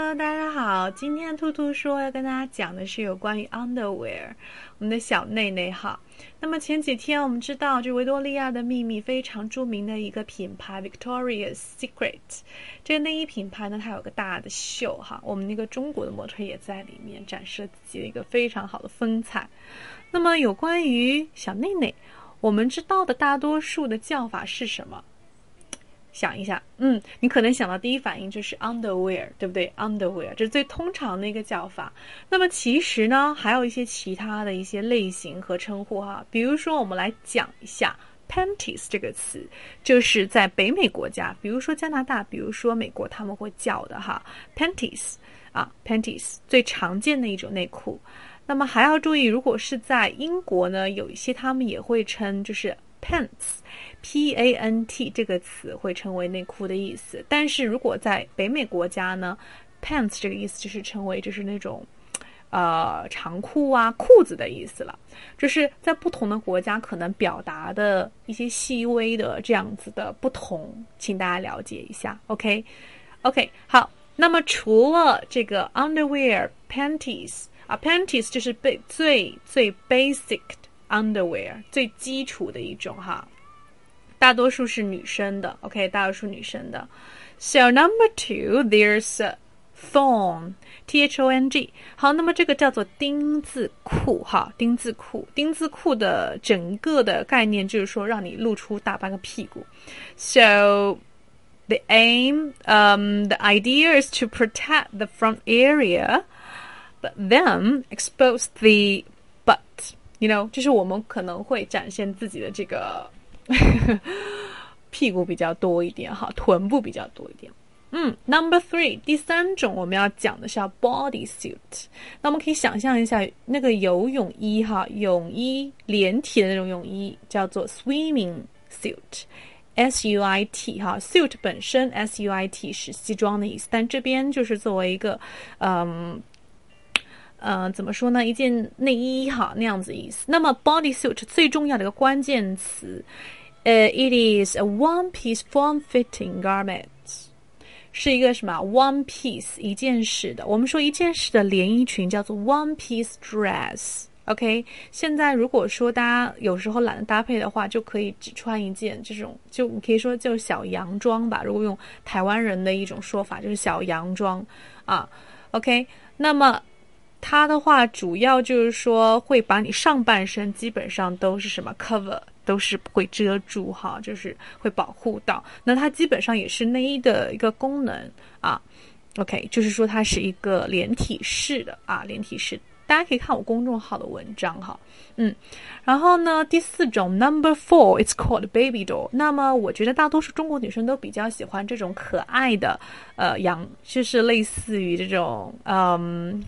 大家好，今天兔兔说要跟大家讲的是有关于 underwear，我们的小内内哈。那么前几天我们知道，就维多利亚的秘密非常著名的一个品牌 Victoria's Secret，这个内衣品牌呢，它有个大的秀哈，我们那个中国的模特也在里面展示了自己的一个非常好的风采。那么有关于小内内，我们知道的大多数的叫法是什么？想一下，嗯，你可能想到第一反应就是 underwear，对不对？underwear 这是最通常的一个叫法。那么其实呢，还有一些其他的一些类型和称呼哈。比如说，我们来讲一下 panties 这个词，就是在北美国家，比如说加拿大，比如说美国，他们会叫的哈 panties 啊 panties 最常见的一种内裤。那么还要注意，如果是在英国呢，有一些他们也会称就是。Pants，p a n t 这个词会成为内裤的意思，但是如果在北美国家呢，pants 这个意思就是成为就是那种，呃，长裤啊、裤子的意思了。就是在不同的国家可能表达的一些细微的这样子的不同，请大家了解一下。OK，OK，好。那么除了这个 underwear panties 啊，panties 就是被最最 basic 的。Underwear 最基础的一种哈，大多数是女生的，OK，大多数女生的。So number two, there's thong, T H O N G。好，那么这个叫做丁字裤哈，丁字裤，丁字裤的整个的概念就是说让你露出大半个屁股。So the aim, um, the idea is to protect the front area, but then expose the butt. You know，就是我们可能会展现自己的这个屁股比较多一点哈，臀部比较多一点。嗯，Number three，第三种我们要讲的是 body suit。那我们可以想象一下，那个游泳衣哈，泳衣连体的那种泳衣叫做 swimming suit，S U I T 哈，suit 本身 S U I T 是西装的意思，但这边就是作为一个嗯。呃，怎么说呢？一件内衣哈，那样子意思。那么，body suit 最重要的一个关键词，呃，it is a one-piece form-fitting garment，是一个什么？one piece 一件式的。我们说一件式的连衣裙叫做 one-piece dress。OK，现在如果说大家有时候懒得搭配的话，就可以只穿一件这种，就你可以说就是小洋装吧。如果用台湾人的一种说法，就是小洋装啊。OK，那么。它的话主要就是说会把你上半身基本上都是什么 cover，都是会遮住哈，就是会保护到。那它基本上也是内衣的一个功能啊。OK，就是说它是一个连体式的啊，连体式。大家可以看我公众号的文章哈。嗯，然后呢，第四种 number four，it's called baby doll。那么我觉得大多数中国女生都比较喜欢这种可爱的，呃，羊，就是类似于这种，嗯。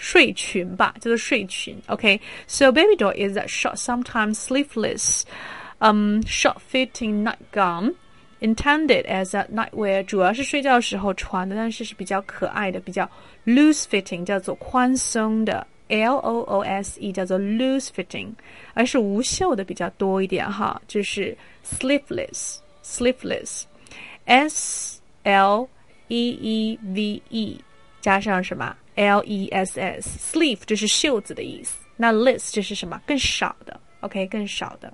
睡裙吧，叫做睡裙。OK，so baby doll is a short, sometimes sleeveless, um, short-fitting nightgown intended as a nightwear，主要是睡觉时候穿的，但是是比较可爱的，比较 loose-fitting，叫做宽松的。L O O S E 叫做 loose fitting，而是无袖的比较多一点哈，就是 sleeveless，sleeveless，S L E E V E 加上什么 ？L E S S sleeve 就是袖子的意思，那 less 这是什么？更少的，OK，更少的。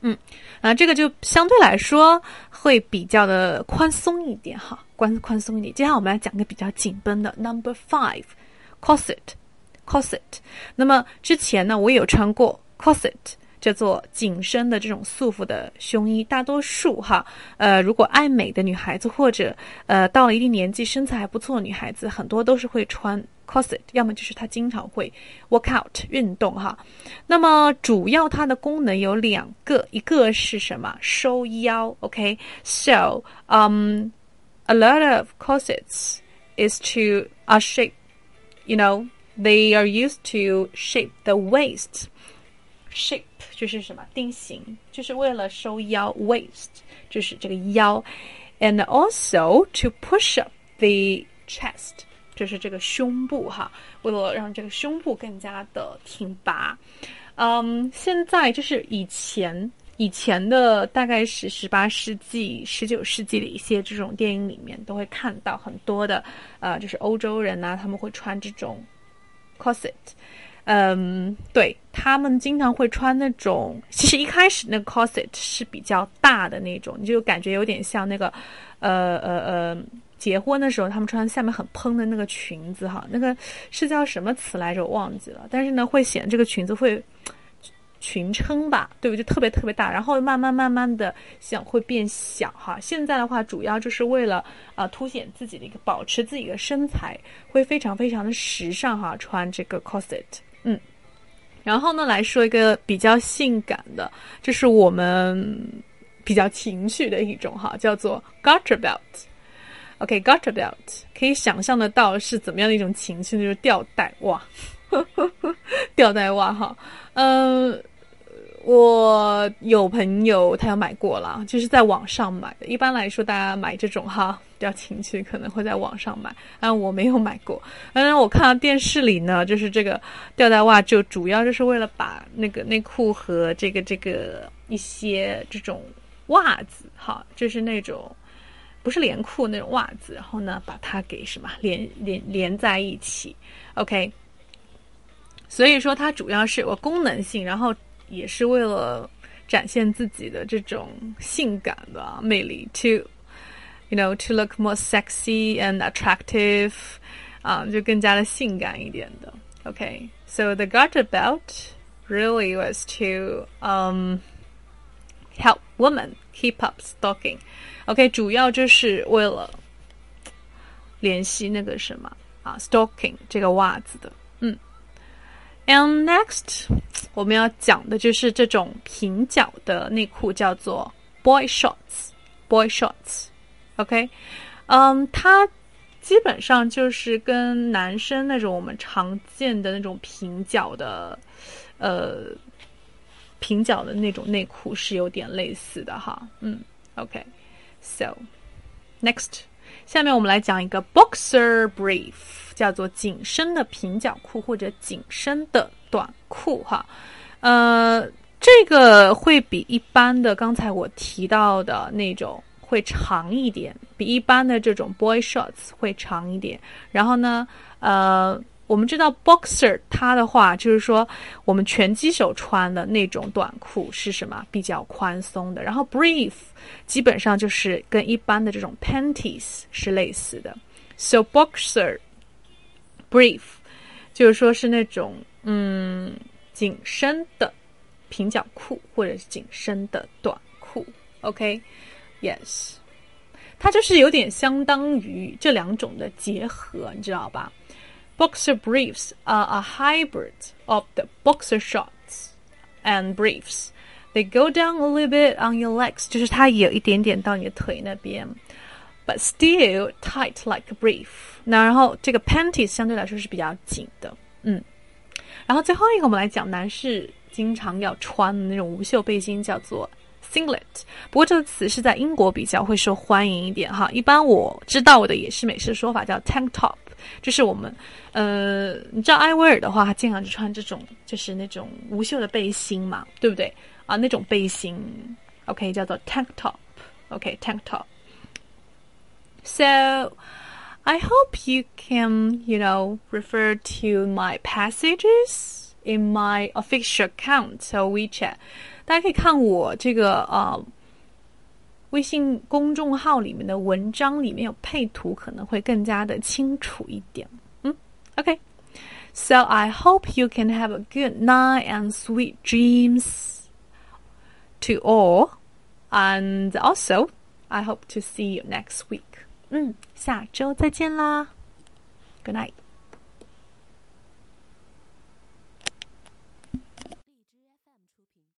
嗯，啊，这个就相对来说会比较的宽松一点哈，宽宽松一点。接下来我们来讲个比较紧绷的，Number five，corset，corset。那么之前呢，我有穿过 corset。叫做紧身的这种束缚的胸衣，大多数哈，呃，如果爱美的女孩子或者呃到了一定年纪身材还不错的女孩子，很多都是会穿 corset，要么就是她经常会 work out 运动哈。那么主要它的功能有两个，一个是什么？收腰，OK？So, um, a lot of corsets is to a shape, you know, they are used to shape the waist. shape 就是什么定型，就是为了收腰，waist 就是这个腰，and also to push up the chest 就是这个胸部哈，为了让这个胸部更加的挺拔。嗯，现在就是以前。以前的大概是十八世纪、十九世纪的一些这种电影里面，都会看到很多的，呃，就是欧洲人呐，他们会穿这种 corset。嗯，对他们经常会穿那种，其实一开始那个 corset 是比较大的那种，你就感觉有点像那个，呃呃呃，结婚的时候他们穿下面很蓬的那个裙子哈，那个是叫什么词来着？我忘记了。但是呢，会显这个裙子会。裙撑吧，对不？就特别特别大，然后慢慢慢慢的想会变小哈。现在的话，主要就是为了啊凸显自己的一个保持自己的身材，会非常非常的时尚哈。穿这个 corset，嗯，然后呢来说一个比较性感的，这是我们比较情绪的一种哈，叫做 garter belt。OK，garter belt 可以想象得到是怎么样的一种情绪，就是吊带袜，吊带袜哈，嗯。我有朋友，他有买过了，就是在网上买的。一般来说，大家买这种哈比较情趣，可能会在网上买。但我没有买过。嗯，我看到电视里呢，就是这个吊带袜，就主要就是为了把那个内裤和这个这个一些这种袜子，哈，就是那种不是连裤那种袜子，然后呢，把它给什么连连连在一起。OK，所以说它主要是有个功能性，然后。也是为了展现自己的这种性感的魅力，to you know to look more sexy and attractive，啊，就更加的性感一点的。Okay, so the garter belt really was to um help women keep up stocking. OK，主要就是为了联系那个什么啊，stocking 这个袜子的。 And next，我们要讲的就是这种平角的内裤，叫做 boy shorts。boy shorts。OK，嗯，它基本上就是跟男生那种我们常见的那种平角的，呃，平角的那种内裤是有点类似的哈。嗯，OK，so next。下面我们来讲一个 boxer brief，叫做紧身的平角裤或者紧身的短裤哈。呃，这个会比一般的刚才我提到的那种会长一点，比一般的这种 boy shorts 会长一点。然后呢，呃。我们知道 boxer 它的话就是说我们拳击手穿的那种短裤是什么比较宽松的，然后 brief 基本上就是跟一般的这种 panties 是类似的，so boxer brief 就是说是那种嗯紧身的平角裤或者是紧身的短裤，OK，yes，它就是有点相当于这两种的结合，你知道吧？Boxer briefs are a hybrid of the boxer shorts and briefs. They go down a little bit on your legs，就是它有一点点到你的腿那边 ，but still tight like a brief。那然后这个 panties 相对来说是比较紧的，嗯。然后最后一个我们来讲男士经常要穿的那种无袖背心，叫做 singlet。不过这个词是在英国比较会受欢迎一点哈。一般我知道的也是美式说法叫 tank top。就是我们，呃，你知道艾薇儿的话，她经常就穿这种，就是那种无袖的背心嘛，对不对？啊，那种背心，OK，叫做 tank top，OK，tank top。So I hope you can, you know, refer to my passages in my official account so WeChat。大家可以看我这个呃微信公众号里面的文章里面有配图，可能会更加的清楚一点。嗯，OK。So I hope you can have a good night and sweet dreams to all. And also, I hope to see you next week. 嗯，下周再见啦。Good night.